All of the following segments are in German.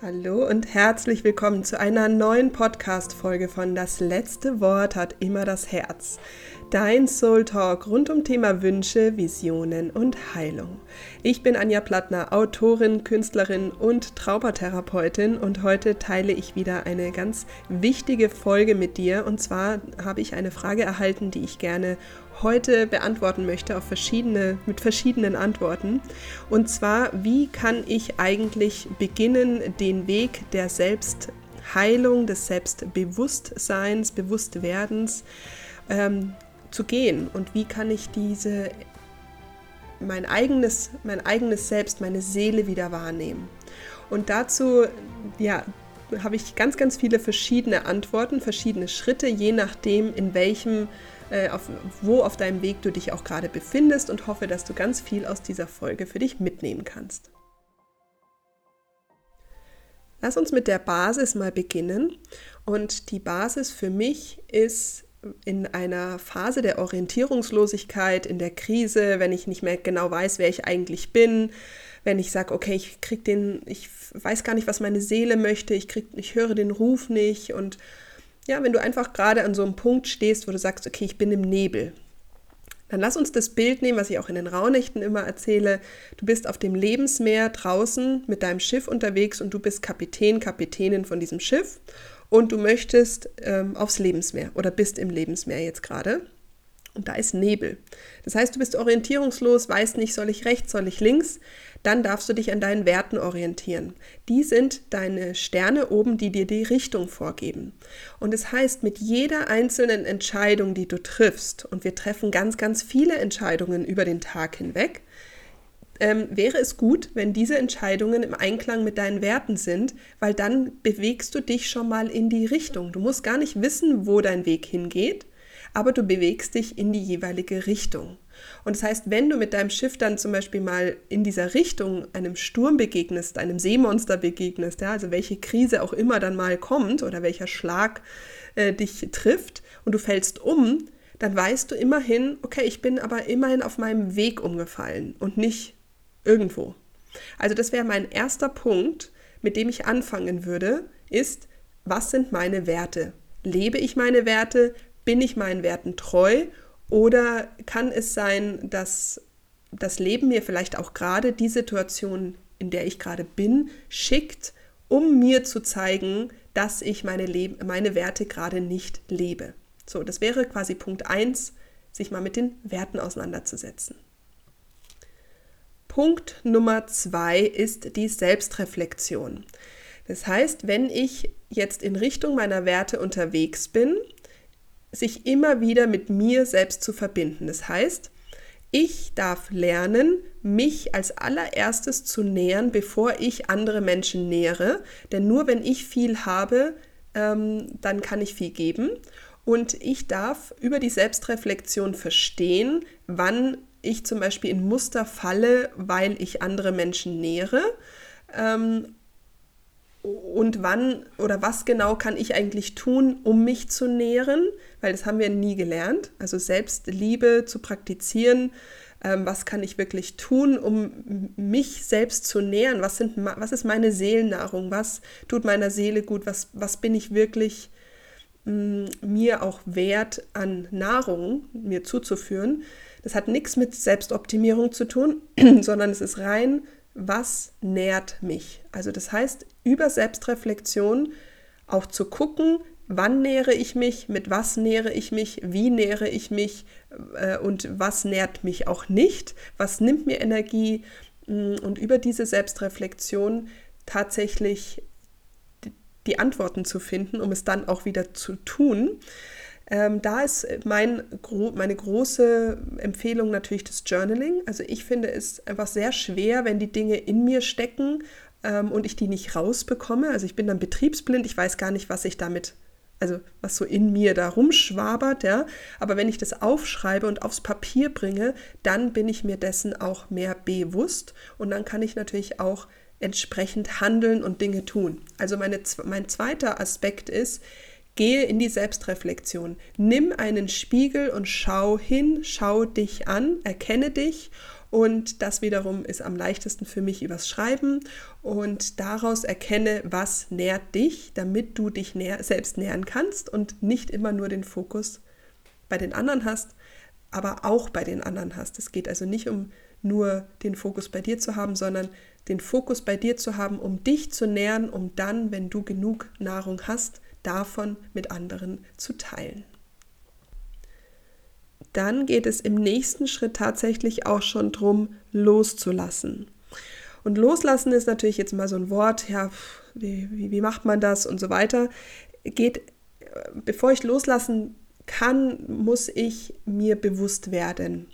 Hallo und herzlich willkommen zu einer neuen Podcast-Folge von Das letzte Wort hat immer das Herz. Dein Soul Talk rund um Thema Wünsche, Visionen und Heilung. Ich bin Anja Plattner, Autorin, Künstlerin und Traubertherapeutin und heute teile ich wieder eine ganz wichtige Folge mit dir. Und zwar habe ich eine Frage erhalten, die ich gerne heute beantworten möchte auf verschiedene, mit verschiedenen Antworten. Und zwar, wie kann ich eigentlich beginnen, den Weg der Selbstheilung, des Selbstbewusstseins, Bewusstwerdens ähm, zu gehen? Und wie kann ich diese mein eigenes, mein eigenes Selbst, meine Seele wieder wahrnehmen? Und dazu, ja, habe ich ganz, ganz viele verschiedene Antworten, verschiedene Schritte, je nachdem, in welchem äh, auf, wo auf deinem Weg du dich auch gerade befindest und hoffe, dass du ganz viel aus dieser Folge für dich mitnehmen kannst. Lass uns mit der Basis mal beginnen. Und die Basis für mich ist in einer Phase der Orientierungslosigkeit, in der Krise, wenn ich nicht mehr genau weiß, wer ich eigentlich bin, wenn ich sage, okay, ich krieg den, ich weiß gar nicht, was meine Seele möchte, ich krieg, ich höre den Ruf nicht und ja, wenn du einfach gerade an so einem Punkt stehst, wo du sagst, okay, ich bin im Nebel, dann lass uns das Bild nehmen, was ich auch in den Raunächten immer erzähle. Du bist auf dem Lebensmeer draußen mit deinem Schiff unterwegs und du bist Kapitän, Kapitänin von diesem Schiff und du möchtest ähm, aufs Lebensmeer oder bist im Lebensmeer jetzt gerade. Und da ist Nebel. Das heißt, du bist orientierungslos, weißt nicht, soll ich rechts, soll ich links dann darfst du dich an deinen Werten orientieren. Die sind deine Sterne oben, die dir die Richtung vorgeben. Und es das heißt, mit jeder einzelnen Entscheidung, die du triffst, und wir treffen ganz, ganz viele Entscheidungen über den Tag hinweg, ähm, wäre es gut, wenn diese Entscheidungen im Einklang mit deinen Werten sind, weil dann bewegst du dich schon mal in die Richtung. Du musst gar nicht wissen, wo dein Weg hingeht, aber du bewegst dich in die jeweilige Richtung. Und das heißt, wenn du mit deinem Schiff dann zum Beispiel mal in dieser Richtung einem Sturm begegnest, einem Seemonster begegnest, ja, also welche Krise auch immer dann mal kommt oder welcher Schlag äh, dich trifft und du fällst um, dann weißt du immerhin, okay, ich bin aber immerhin auf meinem Weg umgefallen und nicht irgendwo. Also das wäre mein erster Punkt, mit dem ich anfangen würde, ist, was sind meine Werte? Lebe ich meine Werte? Bin ich meinen Werten treu oder kann es sein, dass das Leben mir vielleicht auch gerade die Situation, in der ich gerade bin, schickt, um mir zu zeigen, dass ich meine, Leb meine Werte gerade nicht lebe. So, das wäre quasi Punkt 1, sich mal mit den Werten auseinanderzusetzen. Punkt Nummer 2 ist die Selbstreflexion. Das heißt, wenn ich jetzt in Richtung meiner Werte unterwegs bin, sich immer wieder mit mir selbst zu verbinden. Das heißt, ich darf lernen, mich als allererstes zu nähern, bevor ich andere Menschen nähere. Denn nur wenn ich viel habe, ähm, dann kann ich viel geben. Und ich darf über die Selbstreflexion verstehen, wann ich zum Beispiel in Muster falle, weil ich andere Menschen nähere. Ähm, und wann oder was genau kann ich eigentlich tun, um mich zu nähren, weil das haben wir nie gelernt. Also Selbstliebe zu praktizieren, ähm, was kann ich wirklich tun, um mich selbst zu nähren, was, sind, was ist meine Seelennahrung, was tut meiner Seele gut, was, was bin ich wirklich mm, mir auch wert an Nahrung mir zuzuführen. Das hat nichts mit Selbstoptimierung zu tun, sondern es ist rein was nährt mich? Also das heißt, über Selbstreflexion auch zu gucken, wann nähere ich mich, mit was nähere ich mich, wie nähere ich mich äh, und was nährt mich auch nicht, was nimmt mir Energie mm, und über diese Selbstreflexion tatsächlich die Antworten zu finden, um es dann auch wieder zu tun. Ähm, da ist mein, meine große Empfehlung natürlich das Journaling. Also ich finde es einfach sehr schwer, wenn die Dinge in mir stecken ähm, und ich die nicht rausbekomme. Also ich bin dann betriebsblind, ich weiß gar nicht, was ich damit also was so in mir da rumschwabert, ja. Aber wenn ich das aufschreibe und aufs Papier bringe, dann bin ich mir dessen auch mehr bewusst und dann kann ich natürlich auch entsprechend handeln und Dinge tun. Also meine, mein zweiter Aspekt ist, Gehe in die Selbstreflexion. Nimm einen Spiegel und schau hin, schau dich an, erkenne dich Und das wiederum ist am leichtesten für mich übers Schreiben und daraus erkenne, was nährt dich, damit du dich näher, selbst nähern kannst und nicht immer nur den Fokus bei den anderen hast, aber auch bei den anderen hast. Es geht also nicht um nur den Fokus bei dir zu haben, sondern den Fokus bei dir zu haben, um dich zu nähern, um dann, wenn du genug Nahrung hast, davon mit anderen zu teilen. Dann geht es im nächsten Schritt tatsächlich auch schon darum, loszulassen. Und loslassen ist natürlich jetzt mal so ein Wort, ja, wie, wie, wie macht man das und so weiter. Geht, bevor ich loslassen kann, muss ich mir bewusst werden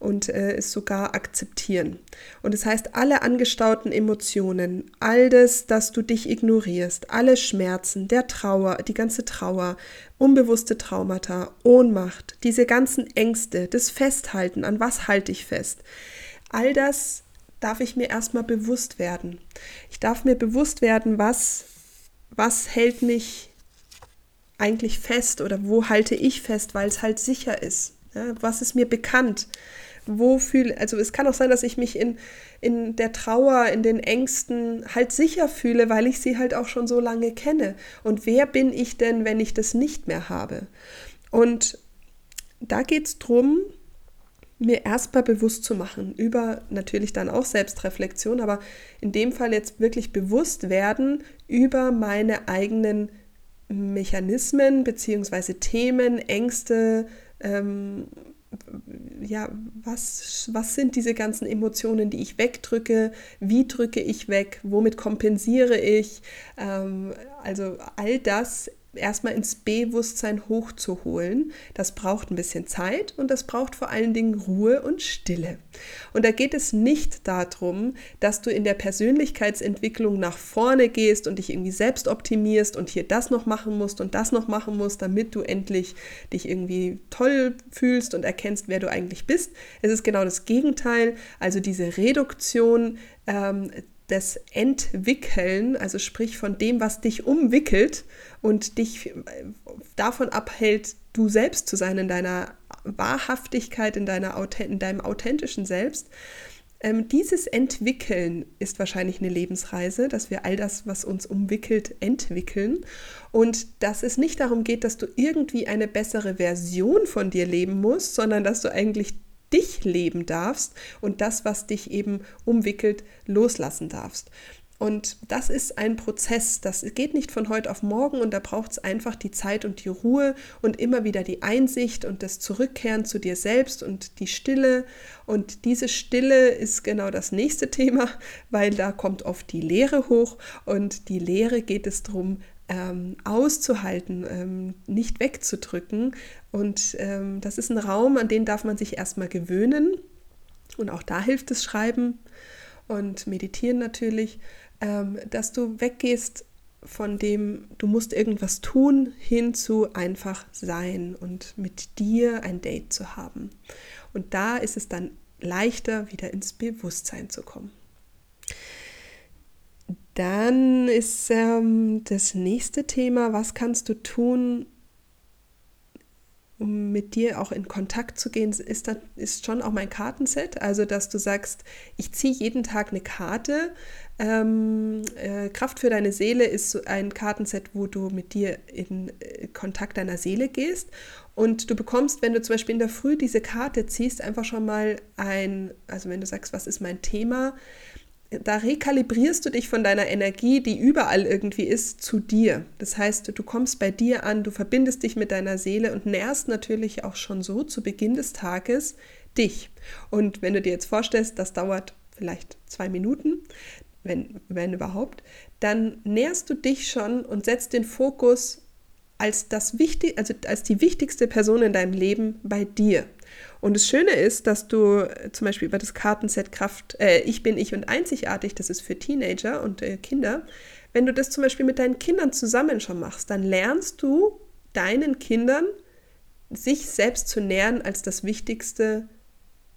und äh, es sogar akzeptieren. Und das heißt, alle angestauten Emotionen, all das, dass du dich ignorierst, alle Schmerzen, der Trauer, die ganze Trauer, unbewusste Traumata, Ohnmacht, diese ganzen Ängste, das Festhalten, an was halte ich fest, all das darf ich mir erstmal bewusst werden. Ich darf mir bewusst werden, was, was hält mich eigentlich fest oder wo halte ich fest, weil es halt sicher ist? Ja, was ist mir bekannt? Wo fühle, also es kann auch sein, dass ich mich in, in der Trauer, in den Ängsten halt sicher fühle, weil ich sie halt auch schon so lange kenne. Und wer bin ich denn, wenn ich das nicht mehr habe? Und da geht es darum, mir erstmal bewusst zu machen, über natürlich dann auch Selbstreflexion, aber in dem Fall jetzt wirklich bewusst werden über meine eigenen Mechanismen bzw. Themen, Ängste, ähm, ja, was, was sind diese ganzen Emotionen, die ich wegdrücke? Wie drücke ich weg? Womit kompensiere ich? Ähm, also all das erstmal ins Bewusstsein hochzuholen. Das braucht ein bisschen Zeit und das braucht vor allen Dingen Ruhe und Stille. Und da geht es nicht darum, dass du in der Persönlichkeitsentwicklung nach vorne gehst und dich irgendwie selbst optimierst und hier das noch machen musst und das noch machen musst, damit du endlich dich irgendwie toll fühlst und erkennst, wer du eigentlich bist. Es ist genau das Gegenteil, also diese Reduktion ähm, das Entwickeln, also sprich von dem, was dich umwickelt und dich davon abhält, du selbst zu sein in deiner Wahrhaftigkeit, in, deiner, in deinem authentischen Selbst. Ähm, dieses Entwickeln ist wahrscheinlich eine Lebensreise, dass wir all das, was uns umwickelt, entwickeln und dass es nicht darum geht, dass du irgendwie eine bessere Version von dir leben musst, sondern dass du eigentlich dich leben darfst und das, was dich eben umwickelt, loslassen darfst. Und das ist ein Prozess, das geht nicht von heute auf morgen und da braucht es einfach die Zeit und die Ruhe und immer wieder die Einsicht und das Zurückkehren zu dir selbst und die Stille. Und diese Stille ist genau das nächste Thema, weil da kommt oft die Leere hoch und die Leere geht es darum, ähm, auszuhalten, ähm, nicht wegzudrücken. Und ähm, das ist ein Raum, an den darf man sich erstmal gewöhnen. Und auch da hilft das Schreiben und Meditieren natürlich, ähm, dass du weggehst von dem, du musst irgendwas tun, hin zu einfach sein und mit dir ein Date zu haben. Und da ist es dann leichter, wieder ins Bewusstsein zu kommen. Dann ist ähm, das nächste Thema, was kannst du tun, um mit dir auch in Kontakt zu gehen, ist, das, ist schon auch mein Kartenset. Also, dass du sagst, ich ziehe jeden Tag eine Karte. Ähm, äh, Kraft für deine Seele ist ein Kartenset, wo du mit dir in äh, Kontakt deiner Seele gehst. Und du bekommst, wenn du zum Beispiel in der Früh diese Karte ziehst, einfach schon mal ein, also wenn du sagst, was ist mein Thema, da rekalibrierst du dich von deiner Energie, die überall irgendwie ist, zu dir. Das heißt, du kommst bei dir an, du verbindest dich mit deiner Seele und nährst natürlich auch schon so zu Beginn des Tages dich. Und wenn du dir jetzt vorstellst, das dauert vielleicht zwei Minuten, wenn, wenn überhaupt, dann nährst du dich schon und setzt den Fokus als, das wichtig, also als die wichtigste Person in deinem Leben bei dir. Und das Schöne ist, dass du äh, zum Beispiel über das Kartenset Kraft, äh, Ich bin ich und einzigartig, das ist für Teenager und äh, Kinder, wenn du das zum Beispiel mit deinen Kindern zusammen schon machst, dann lernst du deinen Kindern, sich selbst zu nähern als das Wichtigste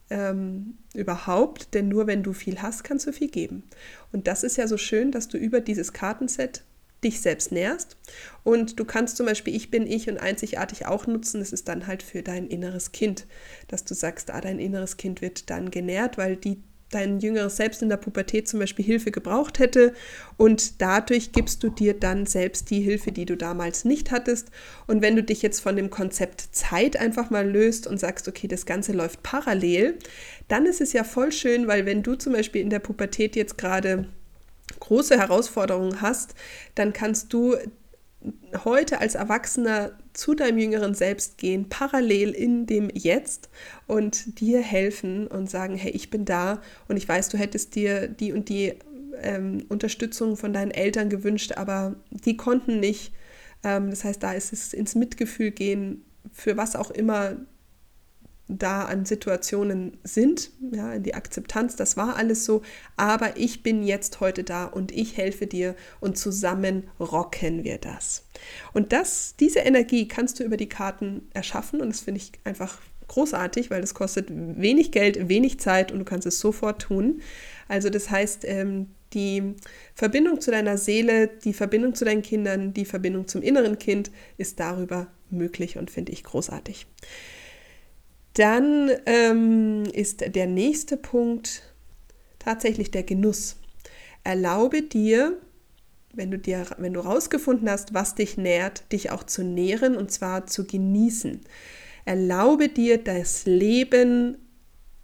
ähm, überhaupt, denn nur wenn du viel hast, kannst du viel geben. Und das ist ja so schön, dass du über dieses Kartenset dich selbst nährst. Und du kannst zum Beispiel Ich bin ich und einzigartig auch nutzen. Das ist dann halt für dein inneres Kind, dass du sagst, ah, dein inneres Kind wird dann genährt, weil die dein jüngeres Selbst in der Pubertät zum Beispiel Hilfe gebraucht hätte und dadurch gibst du dir dann selbst die Hilfe, die du damals nicht hattest. Und wenn du dich jetzt von dem Konzept Zeit einfach mal löst und sagst, okay, das Ganze läuft parallel, dann ist es ja voll schön, weil wenn du zum Beispiel in der Pubertät jetzt gerade große Herausforderungen hast, dann kannst du heute als Erwachsener zu deinem jüngeren Selbst gehen, parallel in dem Jetzt und dir helfen und sagen, hey, ich bin da und ich weiß, du hättest dir die und die ähm, Unterstützung von deinen Eltern gewünscht, aber die konnten nicht. Ähm, das heißt, da ist es ins Mitgefühl gehen, für was auch immer da an Situationen sind, ja, die Akzeptanz, das war alles so, aber ich bin jetzt heute da und ich helfe dir und zusammen rocken wir das. Und das, diese Energie kannst du über die Karten erschaffen und das finde ich einfach großartig, weil das kostet wenig Geld, wenig Zeit und du kannst es sofort tun. Also das heißt, ähm, die Verbindung zu deiner Seele, die Verbindung zu deinen Kindern, die Verbindung zum inneren Kind ist darüber möglich und finde ich großartig. Dann ähm, ist der nächste Punkt tatsächlich der Genuss. Erlaube dir, wenn du dir, wenn du rausgefunden hast, was dich nährt, dich auch zu nähren und zwar zu genießen. Erlaube dir, das Leben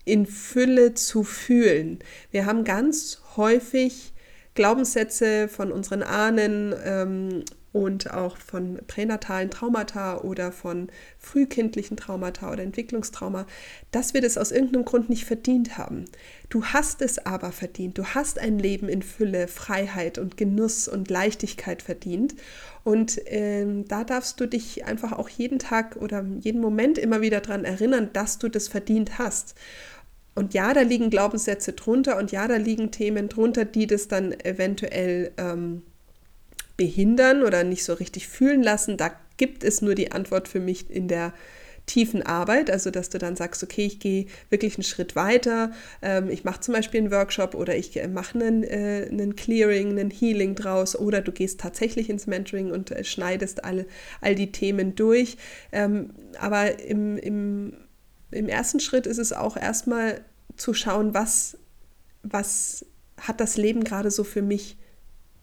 in Fülle zu fühlen. Wir haben ganz häufig Glaubenssätze von unseren Ahnen ähm, und auch von pränatalen Traumata oder von frühkindlichen Traumata oder Entwicklungstrauma, dass wir das aus irgendeinem Grund nicht verdient haben. Du hast es aber verdient. Du hast ein Leben in Fülle, Freiheit und Genuss und Leichtigkeit verdient. Und ähm, da darfst du dich einfach auch jeden Tag oder jeden Moment immer wieder daran erinnern, dass du das verdient hast. Und ja, da liegen Glaubenssätze drunter und ja, da liegen Themen drunter, die das dann eventuell ähm, behindern oder nicht so richtig fühlen lassen. Da gibt es nur die Antwort für mich in der tiefen Arbeit, also dass du dann sagst, okay, ich gehe wirklich einen Schritt weiter, ähm, ich mache zum Beispiel einen Workshop oder ich äh, mache einen, äh, einen Clearing, einen Healing draus oder du gehst tatsächlich ins Mentoring und äh, schneidest all, all die Themen durch. Ähm, aber im, im, im ersten Schritt ist es auch erstmal zu schauen, was, was hat das Leben gerade so für mich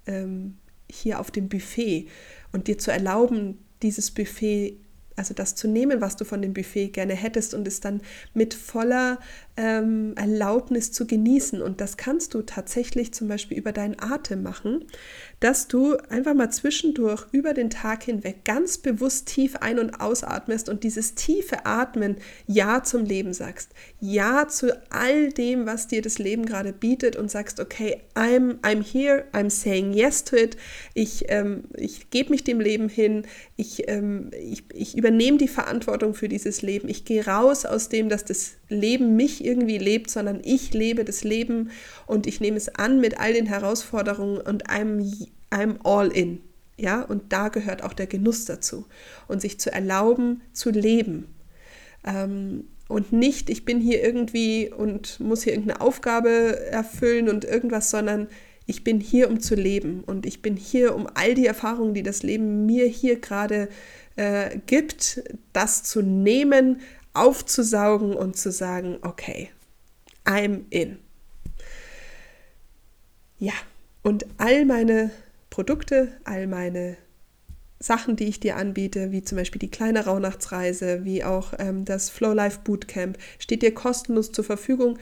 ähm, hier auf dem Buffet und dir zu erlauben, dieses Buffet also das zu nehmen, was du von dem Buffet gerne hättest und es dann mit voller ähm, Erlaubnis zu genießen. Und das kannst du tatsächlich zum Beispiel über deinen Atem machen, dass du einfach mal zwischendurch über den Tag hinweg ganz bewusst tief ein- und ausatmest und dieses tiefe Atmen Ja zum Leben sagst. Ja zu all dem, was dir das Leben gerade bietet und sagst, okay, I'm, I'm here, I'm saying yes to it. Ich, ähm, ich gebe mich dem Leben hin. Ich, ähm, ich, ich übernehme die Verantwortung für dieses Leben. Ich gehe raus aus dem, dass das Leben mich irgendwie lebt, sondern ich lebe das Leben und ich nehme es an mit all den Herausforderungen und I'm, I'm all in. Ja, und da gehört auch der Genuss dazu. Und sich zu erlauben, zu leben. Ähm, und nicht, ich bin hier irgendwie und muss hier irgendeine Aufgabe erfüllen und irgendwas, sondern ich bin hier, um zu leben. Und ich bin hier, um all die Erfahrungen, die das Leben mir hier gerade äh, gibt, das zu nehmen, aufzusaugen und zu sagen, okay, I'm in. Ja, und all meine Produkte, all meine Sachen, die ich dir anbiete, wie zum Beispiel die kleine Rauhnachtsreise, wie auch ähm, das Flow Life Bootcamp, steht dir kostenlos zur Verfügung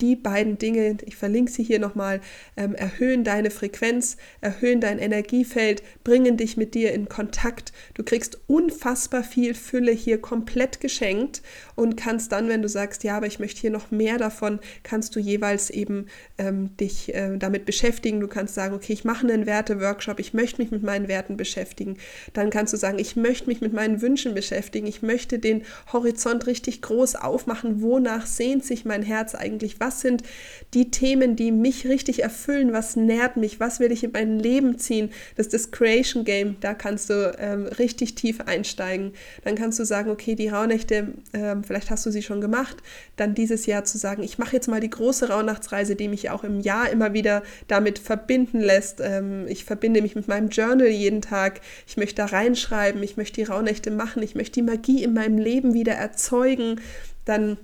die beiden Dinge, ich verlinke sie hier nochmal, ähm, erhöhen deine Frequenz, erhöhen dein Energiefeld, bringen dich mit dir in Kontakt. Du kriegst unfassbar viel Fülle hier komplett geschenkt und kannst dann, wenn du sagst, ja, aber ich möchte hier noch mehr davon, kannst du jeweils eben ähm, dich äh, damit beschäftigen. Du kannst sagen, okay, ich mache einen Werte-Workshop, ich möchte mich mit meinen Werten beschäftigen. Dann kannst du sagen, ich möchte mich mit meinen Wünschen beschäftigen, ich möchte den Horizont richtig groß aufmachen, wonach sehnt sich mein Herz eigentlich, was was sind die Themen, die mich richtig erfüllen, was nährt mich, was will ich in mein Leben ziehen. Das ist das Creation Game, da kannst du ähm, richtig tief einsteigen. Dann kannst du sagen, okay, die Rauhnächte, ähm, vielleicht hast du sie schon gemacht, dann dieses Jahr zu sagen, ich mache jetzt mal die große Rauhnachtsreise, die mich auch im Jahr immer wieder damit verbinden lässt. Ähm, ich verbinde mich mit meinem Journal jeden Tag. Ich möchte da reinschreiben, ich möchte die Rauhnächte machen, ich möchte die Magie in meinem Leben wieder erzeugen. Dann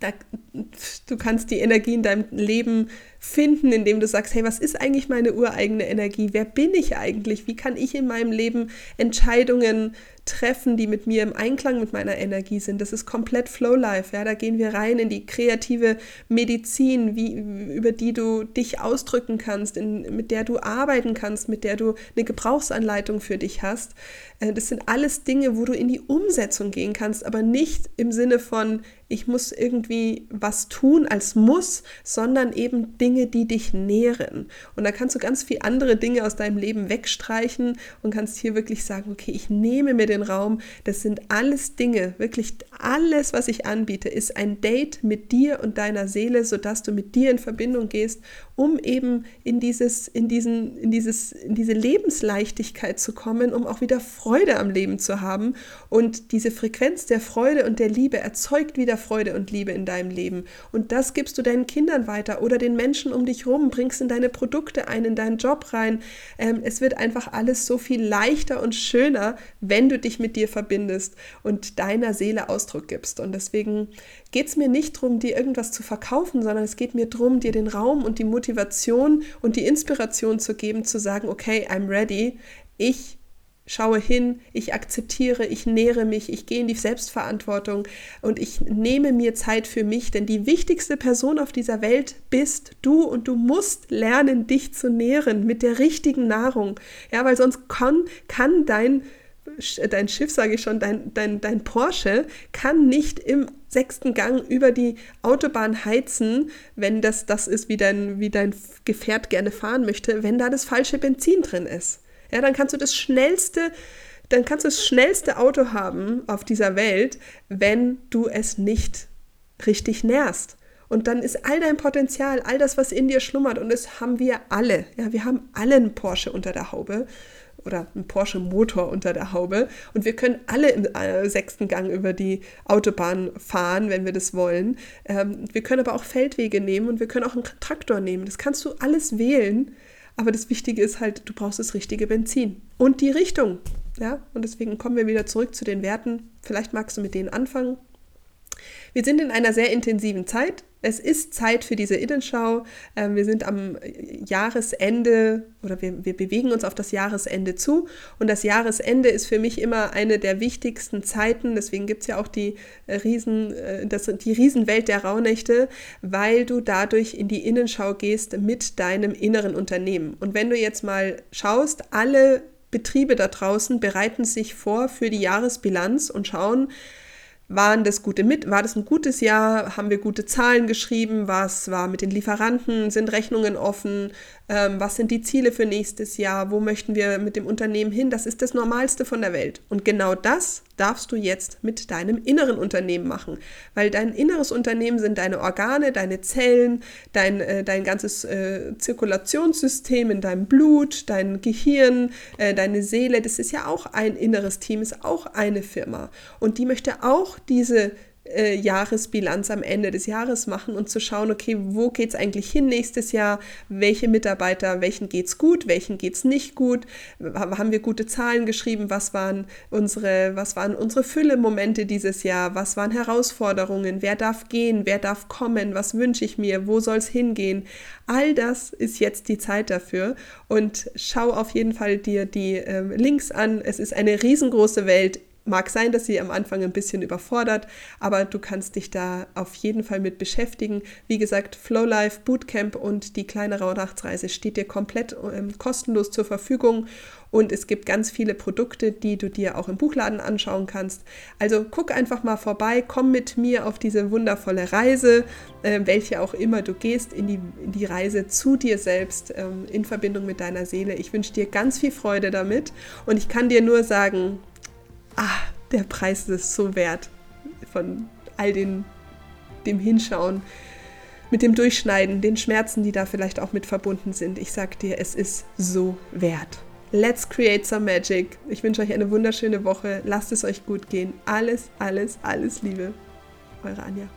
da, du kannst die Energie in deinem Leben finden, indem du sagst, hey, was ist eigentlich meine ureigene Energie? Wer bin ich eigentlich? Wie kann ich in meinem Leben Entscheidungen treffen, die mit mir im Einklang mit meiner Energie sind? Das ist komplett Flow Life. Ja, da gehen wir rein in die kreative Medizin, wie, über die du dich ausdrücken kannst, in, mit der du arbeiten kannst, mit der du eine Gebrauchsanleitung für dich hast. Äh, das sind alles Dinge, wo du in die Umsetzung gehen kannst, aber nicht im Sinne von, ich muss irgendwie was tun als muss, sondern eben Dinge, die dich nähren. Und da kannst du ganz viele andere Dinge aus deinem Leben wegstreichen und kannst hier wirklich sagen, okay, ich nehme mir den Raum. Das sind alles Dinge, wirklich alles, was ich anbiete, ist ein Date mit dir und deiner Seele, sodass du mit dir in Verbindung gehst, um eben in dieses, in diesen, in dieses, in diese Lebensleichtigkeit zu kommen, um auch wieder Freude am Leben zu haben. Und diese Frequenz der Freude und der Liebe erzeugt wieder Freude und Liebe in deinem Leben. Und das gibst du deinen Kindern weiter oder den Menschen um dich rum, bringst in deine Produkte ein, in deinen Job rein. Ähm, es wird einfach alles so viel leichter und schöner, wenn du dich mit dir verbindest und deiner Seele Ausdruck gibst. Und deswegen geht es mir nicht darum, dir irgendwas zu verkaufen, sondern es geht mir darum, dir den Raum und die Motivation und die Inspiration zu geben, zu sagen, okay, I'm ready. Ich schaue hin, ich akzeptiere, ich nähere mich, ich gehe in die Selbstverantwortung und ich nehme mir Zeit für mich, denn die wichtigste Person auf dieser Welt bist du und du musst lernen, dich zu nähren mit der richtigen Nahrung. Ja, weil sonst kann, kann dein dein Schiff, sage ich schon, dein, dein, dein Porsche kann nicht im sechsten Gang über die Autobahn heizen, wenn das das ist, wie dein, wie dein Gefährt gerne fahren möchte, wenn da das falsche Benzin drin ist. Ja, dann kannst du das schnellste, dann kannst du das schnellste Auto haben auf dieser Welt, wenn du es nicht richtig nährst. Und dann ist all dein Potenzial, all das, was in dir schlummert, und das haben wir alle. Ja, wir haben alle einen Porsche unter der Haube oder einen Porsche-Motor unter der Haube. Und wir können alle im äh, sechsten Gang über die Autobahn fahren, wenn wir das wollen. Ähm, wir können aber auch Feldwege nehmen und wir können auch einen Traktor nehmen. Das kannst du alles wählen. Aber das Wichtige ist halt, du brauchst das richtige Benzin und die Richtung. Ja, und deswegen kommen wir wieder zurück zu den Werten. Vielleicht magst du mit denen anfangen. Wir sind in einer sehr intensiven Zeit. Es ist Zeit für diese Innenschau. Ähm, wir sind am Jahresende oder wir, wir bewegen uns auf das Jahresende zu. Und das Jahresende ist für mich immer eine der wichtigsten Zeiten. Deswegen gibt es ja auch die, äh, Riesen, äh, das, die Riesenwelt der Rauhnächte, weil du dadurch in die Innenschau gehst mit deinem inneren Unternehmen. Und wenn du jetzt mal schaust, alle Betriebe da draußen bereiten sich vor für die Jahresbilanz und schauen, waren das gute mit, war das ein gutes Jahr? Haben wir gute Zahlen geschrieben? Was war mit den Lieferanten? Sind Rechnungen offen? ähm, was sind die Ziele für nächstes Jahr, wo möchten wir mit dem Unternehmen hin. Das ist das Normalste von der Welt. Und genau das darfst du jetzt mit deinem inneren Unternehmen machen, weil dein inneres Unternehmen sind deine Organe, deine Zellen, dein, äh, dein ganzes äh, Zirkulationssystem in deinem Blut, dein Gehirn, äh, deine Seele. Das ist ja auch ein inneres Team, ist auch eine Firma. Und die möchte auch diese äh, Jahresbilanz am Ende des Jahres machen und zu schauen, okay, wo geht es eigentlich hin nächstes Jahr? Welche Mitarbeiter, welchen geht es gut, welchen geht es nicht gut? Haben wir gute Zahlen geschrieben? Was waren unsere, was waren unsere Fülle-Momente dieses Jahr? Was waren Herausforderungen? Wer darf gehen? Wer darf kommen? Was wünsche ich mir? Wo soll es hingehen? All das ist jetzt die Zeit dafür und schau auf jeden Fall dir die äh, Links an. Es ist eine riesengroße Welt Mag sein, dass sie am Anfang ein bisschen überfordert, aber du kannst dich da auf jeden Fall mit beschäftigen. Wie gesagt, Flow Life Bootcamp und die kleine Rauhnachtsreise steht dir komplett ähm, kostenlos zur Verfügung und es gibt ganz viele Produkte, die du dir auch im Buchladen anschauen kannst. Also guck einfach mal vorbei, komm mit mir auf diese wundervolle Reise, äh, welche auch immer du gehst, in die, in die Reise zu dir selbst ähm, in Verbindung mit deiner Seele. Ich wünsche dir ganz viel Freude damit und ich kann dir nur sagen, ah, der Preis ist so wert von all den, dem Hinschauen. mit dem Durchschneiden, den Schmerzen, die da vielleicht auch mit verbunden sind. Ich sag dir, es ist so wert. Let's create some magic. Ich wünsche euch eine wunderschöne Woche. Lasst es euch gut gehen. Alles, alles, alles Liebe. Eure Anja.